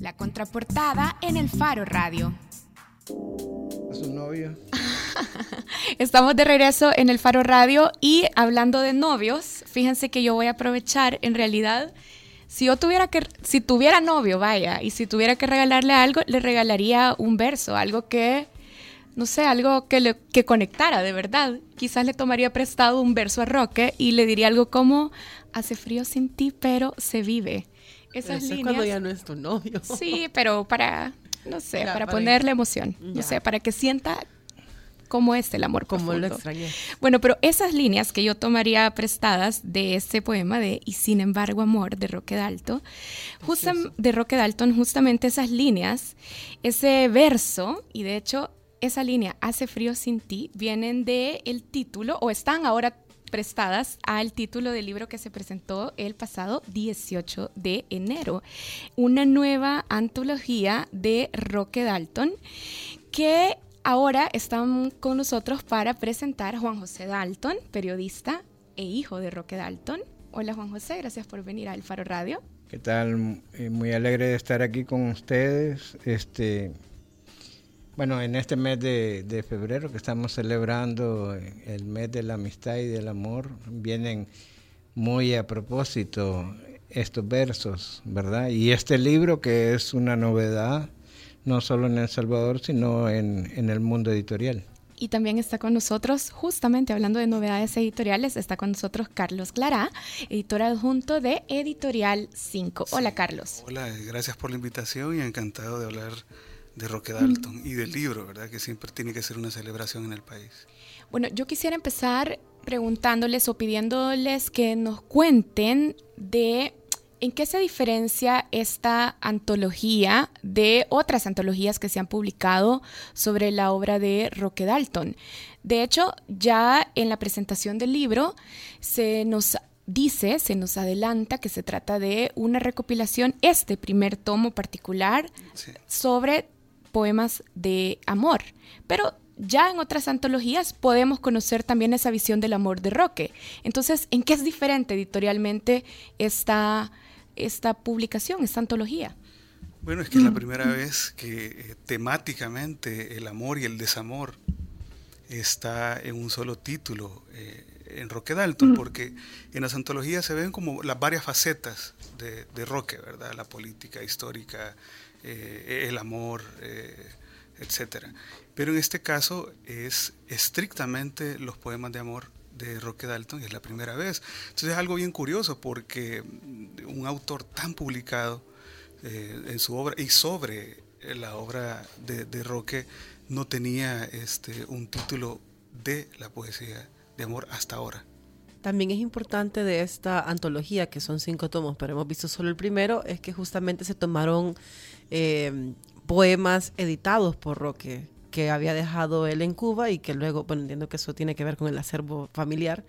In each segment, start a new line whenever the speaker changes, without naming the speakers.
La contraportada en el Faro Radio.
¿A su novio?
Estamos de regreso en el Faro Radio y hablando de novios, fíjense que yo voy a aprovechar en realidad si yo tuviera que si tuviera novio, vaya, y si tuviera que regalarle algo, le regalaría un verso, algo que no sé, algo que le que conectara de verdad. Quizás le tomaría prestado un verso a Roque y le diría algo como hace frío sin ti, pero se vive.
Esas líneas. Es cuando ya no es tu novio.
Sí, pero para no sé, para, ponerle emoción, no sé, para que sienta cómo es el amor
como
lo
extrañé.
Bueno, pero esas líneas que yo tomaría prestadas de este poema de Y sin embargo amor de Roque Dalton, de Roque Dalton, justamente esas líneas, ese verso, y de hecho esa línea Hace frío sin ti, vienen de el título, o están ahora prestadas al título del libro que se presentó el pasado 18 de enero. Una nueva antología de Roque Dalton que ahora están con nosotros para presentar Juan José Dalton, periodista e hijo de Roque Dalton. Hola Juan José, gracias por venir a El Faro Radio.
¿Qué tal? Eh, muy alegre de estar aquí con ustedes. Este, bueno, en este mes de, febrero que estamos celebrando el mes de la amistad y del amor, vienen muy a propósito estos versos, ¿verdad? Y este libro que es una novedad, no solo en El Salvador, sino en, en el mundo editorial.
Y también está con nosotros, justamente hablando de novedades editoriales, está con nosotros Carlos Clara, editor adjunto de Editorial 5. Hola Carlos.
Hola, gracias por la invitación y encantado de hablar de Roque Dalton y del libro, ¿verdad? Que siempre tiene que ser una celebración en el país.
Bueno, yo quisiera empezar preguntándoles o pidiéndoles que nos cuenten de en qué se diferencia esta antología de otras antologías que se han publicado sobre la obra de Roque Dalton. De hecho, ya en la presentación del libro se nos dice, se nos adelanta que se trata de una recopilación, este primer tomo particular, sobre poemas de amor. Pero ya en otras antologías podemos conocer también esa visión del amor de Roque. Entonces, ¿en qué es diferente editorialmente esta, esta publicación, esta antología?
Bueno, es que es la primera vez que eh, temáticamente el amor y el desamor está en un solo título eh, en Roque Dalton, porque en las antologías se ven como las varias facetas de, de Roque, ¿verdad? La política histórica, eh, el amor, eh, etc. Pero en este caso es estrictamente los poemas de amor de Roque Dalton y es la primera vez. Entonces es algo bien curioso porque un autor tan publicado eh, en su obra y sobre la obra de, de, Roque no tenía este, un título de la poesía de amor hasta ahora.
También es importante de esta antología, que son cinco tomos, pero hemos visto solo el primero, es que justamente se tomaron eh, poemas editados por Roque, que había dejado él en Cuba y que luego, bueno, entiendo que eso tiene que ver con el acervo familiar,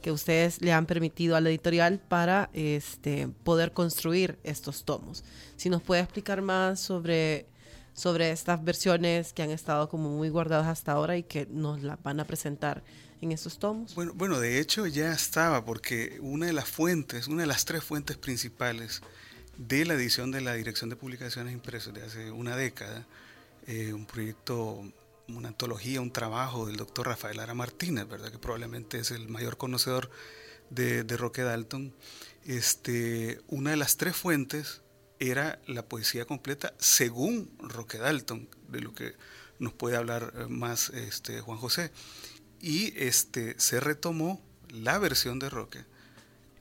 que ustedes le han permitido a la editorial para este, poder construir estos tomos. Si nos puede explicar más sobre, sobre estas versiones que han estado como muy guardadas hasta ahora y que nos las van a presentar en estos tomos.
Bueno, bueno, de hecho ya estaba, porque una de las fuentes, una de las tres fuentes principales de la edición de la Dirección de Publicaciones Impresas de hace una década, eh, un proyecto, una antología, un trabajo del doctor Rafael Ara Martínez, ¿verdad? que probablemente es el mayor conocedor de, de Roque Dalton. Este, una de las tres fuentes era la poesía completa según Roque Dalton, de lo que nos puede hablar eh, más este, Juan José. Y este, se retomó la versión de Roque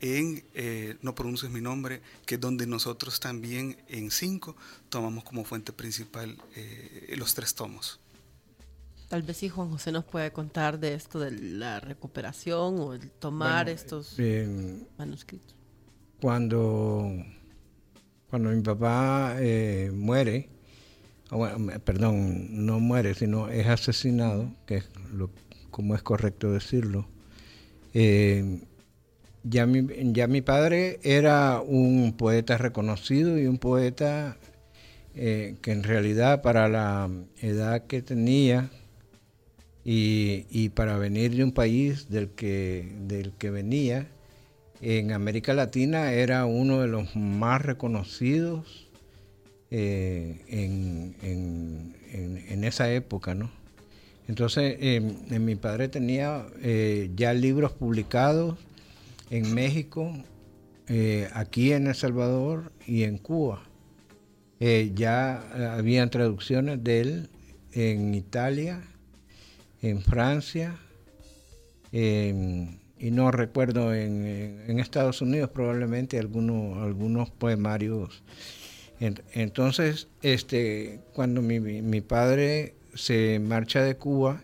en eh, No pronuncies mi nombre, que es donde nosotros también en cinco tomamos como fuente principal eh, los tres tomos.
Tal vez si Juan José nos puede contar de esto de la recuperación o el tomar estos manuscritos.
Cuando, cuando mi papá eh, muere, perdón, no muere, sino es asesinado, que es lo, como es correcto decirlo, ya mi, ya mi padre era un poeta reconocido y un poeta eh, que en realidad para la edad que tenía y, para venir de un país del que, del que venía, en América Latina era uno de los más reconocidos en, en, esa época, ¿no? Entonces, mi padre tenía ya libros publicados en México, aquí en El Salvador y en Cuba. ya habían traducciones de él en Italia, en Francia, y no recuerdo en, Estados Unidos probablemente algunos, algunos poemarios. Entonces, este, cuando mi, mi padre se marcha de Cuba,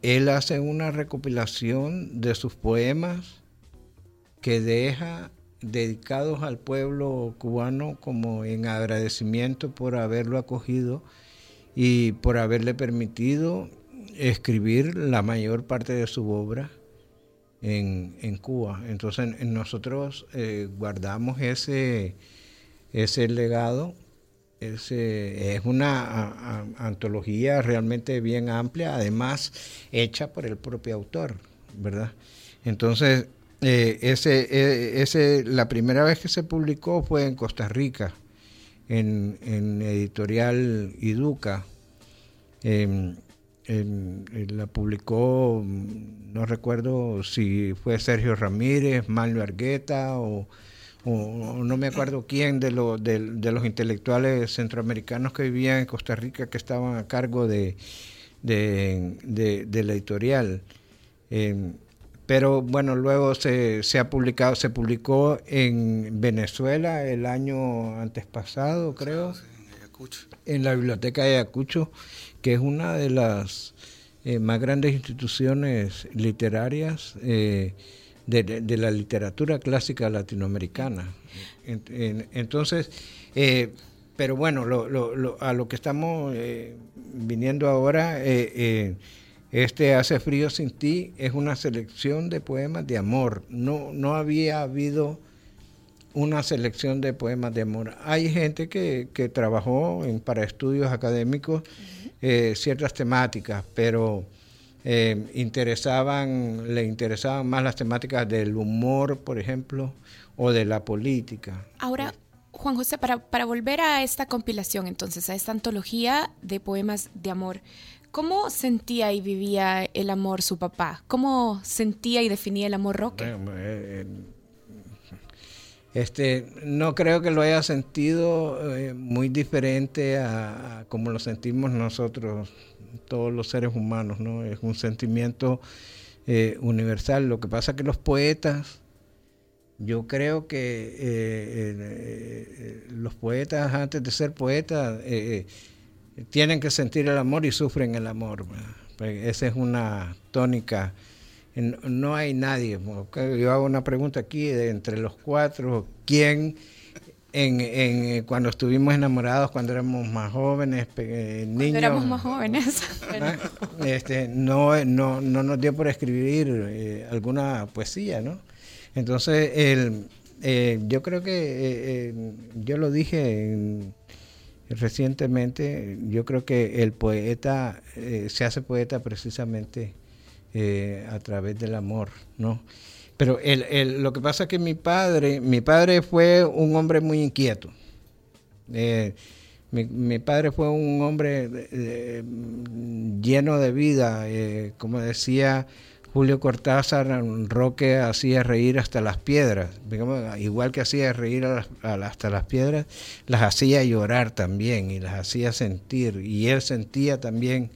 él hace una recopilación de sus poemas que deja dedicados al pueblo cubano como en agradecimiento por haberlo acogido y por haberle permitido escribir la mayor parte de su obra en, en Cuba. Entonces nosotros eh, guardamos ese, ese legado. Ese, es una antología realmente bien amplia, además hecha por el propio autor, ¿verdad? Entonces, eh, ese, eh, ese, la primera vez que se publicó fue en Costa Rica, en, en editorial Iduca. Em, la publicó, no recuerdo si fue Sergio Ramírez, Manlio Argueta o, no me acuerdo quién de, de, los intelectuales centroamericanos que vivían en Costa Rica que estaban a cargo de, de, la editorial. Em, pero bueno, luego se, se, ha publicado, se publicó en Venezuela el año antes pasado, creo, en la biblioteca de Ayacucho que es una de las eh, más grandes instituciones literarias eh, de, la literatura clásica latinoamericana. entonces, eh, pero bueno, a lo que estamos viniendo ahora, este Hace frío sin ti es una selección de poemas de amor. No, no había habido una selección de poemas de amor. Hay gente que, que trabajó en, para estudios académicos eh, ciertas temáticas, pero eh, interesaban, le interesaban más las temáticas del humor, por ejemplo, o de la política.
Ahora, Juan José, para, para volver a esta compilación, entonces, a esta antología de poemas de amor, ¿Cómo sentía y vivía el amor su papá? ¿Cómo sentía y definía el amor Roque? Eh,
este, no creo que lo haya sentido eh, muy diferente a, como lo sentimos nosotros, todos los seres humanos, ¿no? Es un sentimiento eh, universal. Lo que pasa es que los poetas, yo creo que eh, los poetas antes de ser poetas tienen que sentir el amor y sufren el amor. Pues esa es una tónica no hay nadie. Yo hago una pregunta aquí entre los cuatro, ¿quién en, en, cuando estuvimos enamorados, cuando éramos más jóvenes, niños? Cuando
éramos más jóvenes.
¿Ah? Este, no, no, no nos dio por escribir eh, alguna poesía, ¿no? Entonces, el, eh, yo creo que, eh, yo lo dije recientemente, yo creo que el poeta se hace poeta precisamente eh, a través del amor, ¿no? Pero el, lo que pasa es que mi padre, mi padre fue un hombre muy inquieto. Eh, mi, padre fue un hombre eh, lleno de vida, como decía Julio Cortázar, Roque hacía reír hasta las piedras, igual que hacía reír hasta las piedras, las hacía llorar también y las hacía sentir, y él sentía también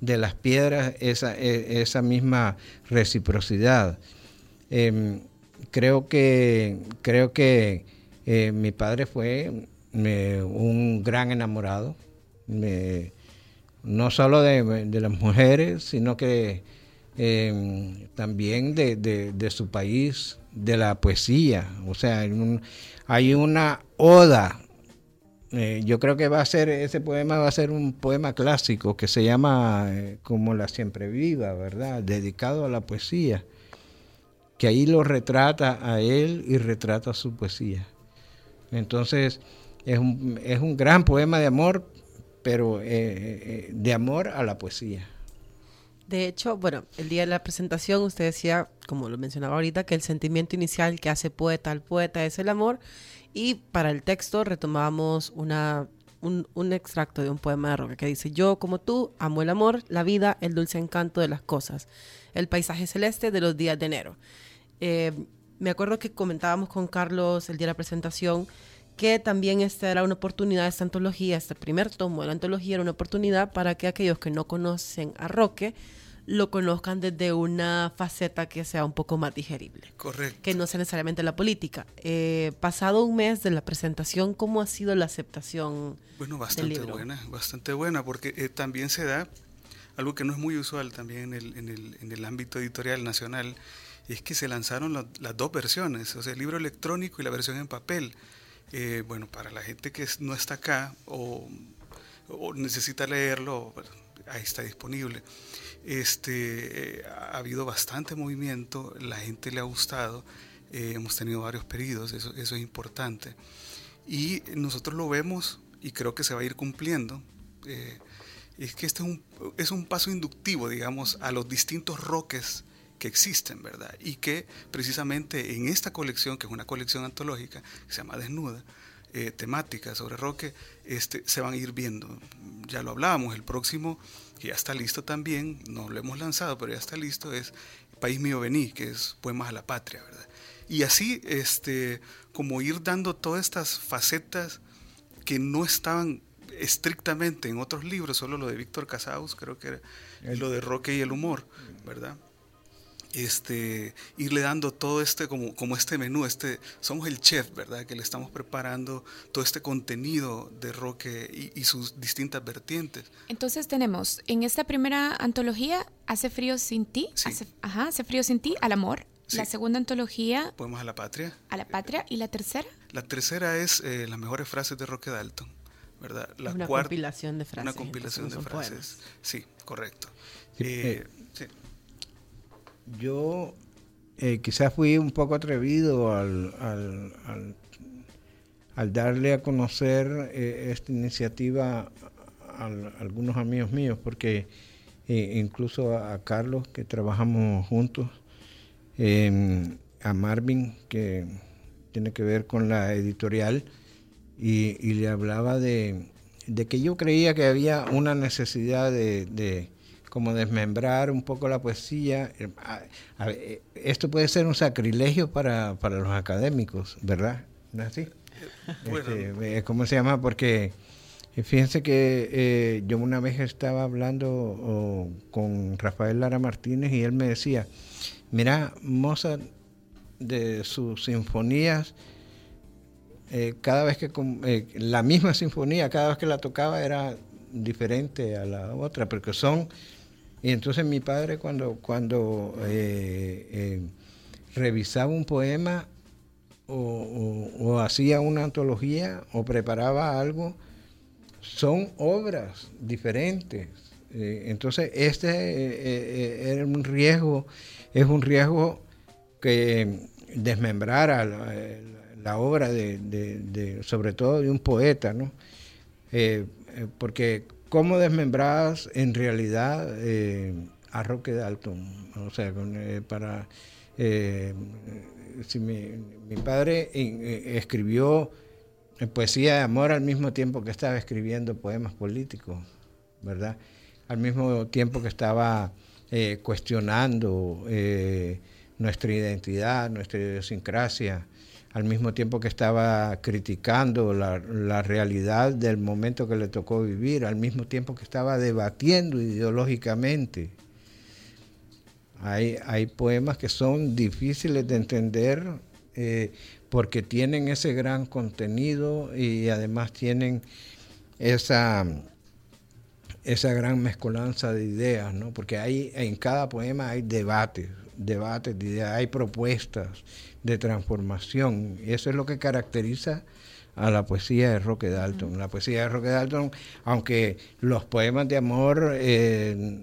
de las piedras esa, e, esa misma reciprocidad. Em, creo que, creo que eh, mi padre fue un gran enamorado, no solo de, las mujeres, sino que em, también de, su país, de la poesía. O sea, hay una oda eh, yo creo que va a ser, ese poema va a ser un poema clásico que se llama eh, como la siempre viva, ¿verdad? Dedicado a la poesía. Que ahí lo retrata a él y retrata su poesía. Entonces, es un, es un gran poema de amor, pero eh, de amor a la poesía.
De hecho, bueno, el día de la presentación usted decía, como lo mencionaba ahorita, que el sentimiento inicial que hace poeta al poeta es el amor y para el texto retomamos una, un, extracto de un poema de Roque que dice, yo como tú amo el amor, la vida, el dulce encanto de las cosas, el paisaje celeste de los días de enero. Eh, me acuerdo que comentábamos con Carlos el día de la presentación que también esta era una oportunidad, esta antología, este primer tomo de la antología era una oportunidad para que aquellos que no conocen a Roque lo conozcan desde una faceta que sea un poco más digerible.
Correcto.
Que no sea necesariamente la política. Eh, pasado un mes de la presentación, ¿cómo ha sido la aceptación?
Bueno, bastante buena, bastante buena, porque eh, también se da algo que no es muy usual también en el, en el, en el ámbito editorial nacional, es que se lanzaron las dos versiones, o sea, el libro electrónico y la versión en papel. Eh, bueno, para la gente que no está acá o, necesita leerlo, ahí está disponible. Este, eh, ha habido bastante movimiento, la gente le ha gustado, eh, hemos tenido varios pedidos, eso, eso es importante. Y nosotros lo vemos y creo que se va a ir cumpliendo. es que este es un, es un paso inductivo, digamos, a los distintos roques que existen, ¿verdad? Y que precisamente en esta colección, que es una colección antológica, se llama Desnuda, eh, temática sobre Roque, este, se van a ir viendo. Ya lo hablábamos, el próximo, que ya está listo también, no lo hemos lanzado, pero ya está listo, es País Mío Vení, que es Poemas a la Patria, ¿verdad? Y así, este, como ir dando todas estas facetas que no estaban estrictamente en otros libros, solo lo de Víctor Casaus, creo que era lo de Roque y el humor, ¿verdad? Este, irle dando todo este, como, como este menú, este, somos el chef, ¿verdad? Que le estamos preparando todo este contenido de Roque y, sus distintas vertientes.
Entonces tenemos en esta primera antología, Hace frío sin ti, hace, ajá, hace frío sin ti, al amor. La segunda antología.
Podemos a la patria.
A la patria. ¿Y la tercera?
La tercera es eh, las mejores frases de Roque Dalton, ¿verdad? La
una compilación de frases.
Una compilación de frases. Sí, correcto. Eh,
sí yo eh, quizás fui un poco atrevido al, al, darle a conocer eh, esta iniciativa a, algunos amigos míos, porque eh, incluso a, Carlos, que trabajamos juntos, em, a Marvin, que tiene que ver con la editorial, y, le hablaba de, que yo creía que había una necesidad de como desmembrar un poco la poesía. Eh, eh, esto puede ser un sacrilegio para, los académicos, ¿verdad? ¿No es así? Este, ¿Cómo se llama? Porque eh, fíjense que yo una vez estaba hablando con Rafael Lara Martínez y él me decía, mira, Mozart de sus sinfonías, cada vez que la misma sinfonía, cada vez que la tocaba era diferente a la otra, porque son y entonces mi padre cuando, cuando eh, eh, revisaba un poema o, hacía una antología o preparaba algo, son obras diferentes. Eh, entonces este era un riesgo, es un riesgo que desmembrara la, obra de, sobre todo de un poeta, ¿no? porque cómo desmembradas en realidad eh, a Roque Dalton. O sea, eh, para eh, mi, padre escribió poesía de amor al mismo tiempo que estaba escribiendo poemas políticos, ¿verdad? Al mismo tiempo que estaba cuestionando nuestra identidad, nuestra idiosincrasia, al mismo tiempo que estaba criticando la, realidad del momento que le tocó vivir, al mismo tiempo que estaba debatiendo ideológicamente. Hay, hay poemas que son difíciles de entender eh, porque tienen ese gran contenido y además tienen esa, esa gran mezcolanza de ideas, ¿no? porque hay, en cada poema hay debates, debates de ideas, hay propuestas de transformación. Y eso es lo que caracteriza a la poesía de Roque Dalton. La poesía de Roque Dalton, aunque los poemas de amor eh,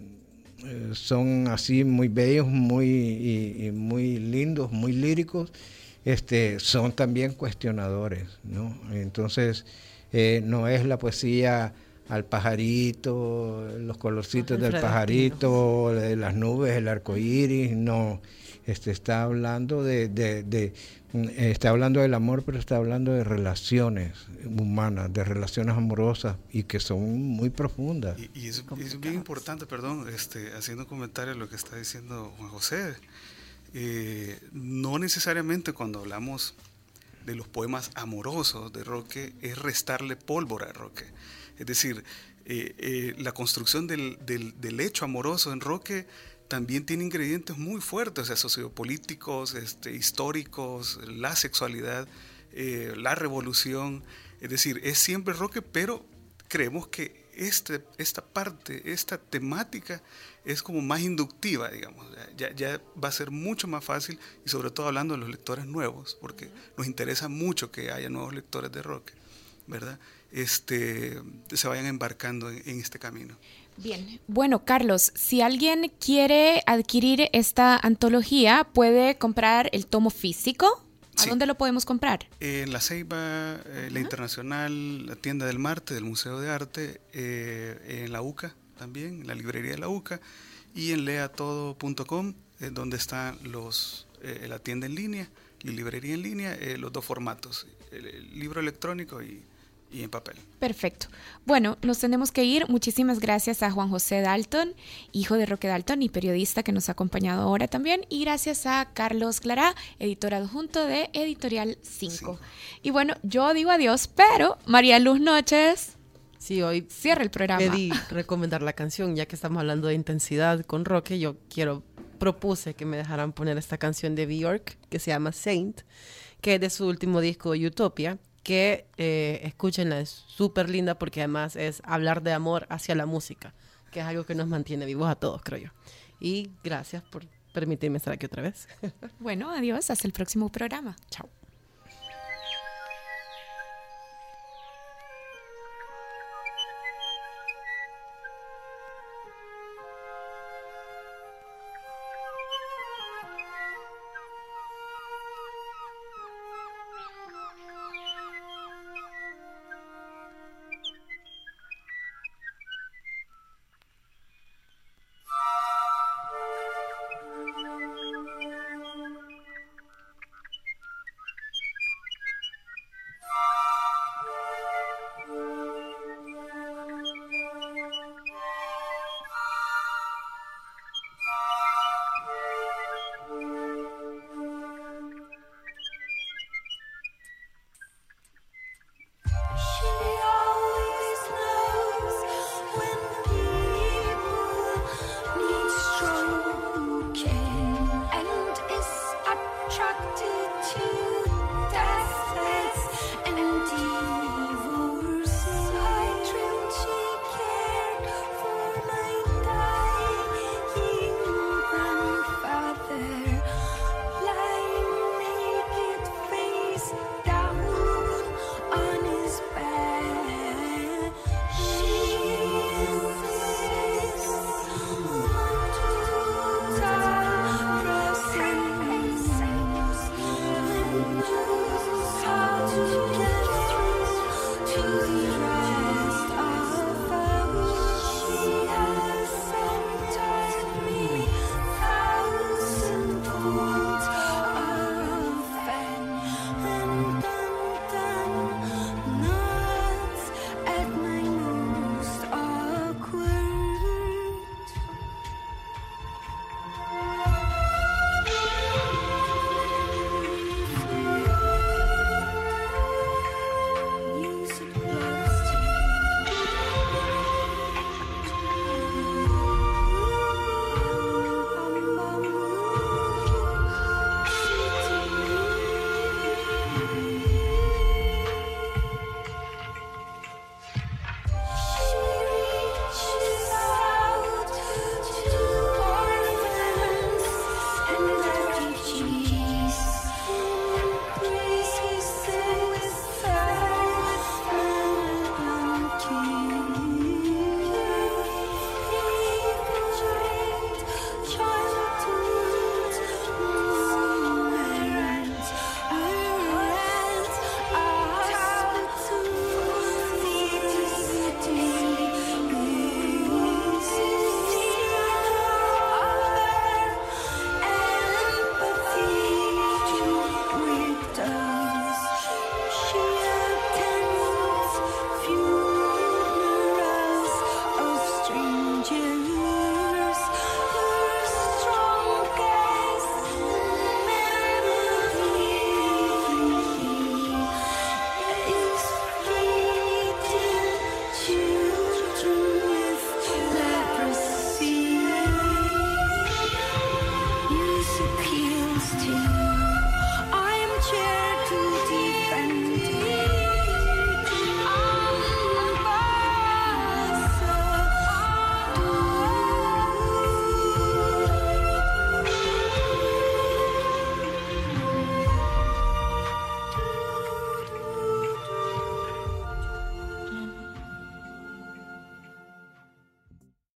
eh, son así muy bellos, muy, muy lindos, muy líricos, este, son también cuestionadores. ¿no? Entonces, eh, no es la poesía al pajarito, los colorcitos del pajarito, de las nubes, el arco iris, no. Este está hablando de, de, mm, está hablando del amor, pero está hablando de relaciones humanas, de relaciones amorosas y que son muy profundas.
Y, es, bien importante, perdón, este, haciendo un comentario a lo que está diciendo Juan José. Eh, no necesariamente cuando hablamos de los poemas amorosos de Roque es restarle pólvora a Roque. Es decir, eh, eh, la construcción del, hecho amoroso en Roque también tiene ingredientes muy fuertes, o sea, sociopolíticos, este, históricos, la sexualidad, eh, la revolución. Es decir, es siempre Roque, pero creemos que este, esta parte, esta temática es como más inductiva, digamos. Ya, ya, va a ser mucho más fácil y sobre todo hablando de los lectores nuevos, porque nos interesa mucho que haya nuevos lectores de Roque, ¿verdad? este, se vayan embarcando en, este camino.
Bien, bueno Carlos, si alguien quiere adquirir esta antología, puede comprar el tomo físico. ¿A dónde lo podemos comprar?
En la Ceiba, eh, la Internacional, la tienda del Marte, del Museo de Arte, eh, en la UCA también, en la librería de la UCA, y en leatodo.com, eh, donde están los, la tienda en línea, la librería en línea, los dos formatos, el libro electrónico y, y en papel.
Perfecto. Bueno, nos tenemos que ir. Muchísimas gracias a Juan José Dalton, hijo de Roque Dalton y periodista que nos ha acompañado ahora también. Y gracias a Carlos Clará, editor adjunto de Editorial 5. Y bueno, yo digo adiós, pero María Luz Noches.
Sí, hoy
cierra el programa.
Pedí recomendar la canción, ya que estamos hablando de intensidad con Roque. Yo quiero, propuse que me dejaran poner esta canción de Bjork que se llama Saint, que es de su último disco Utopia que eh, escúchenla, es súper linda porque además es hablar de amor hacia la música, que es algo que nos mantiene vivos a todos, creo yo. Y gracias por permitirme estar aquí otra vez.
Bueno, adiós, hasta el próximo programa. Chao.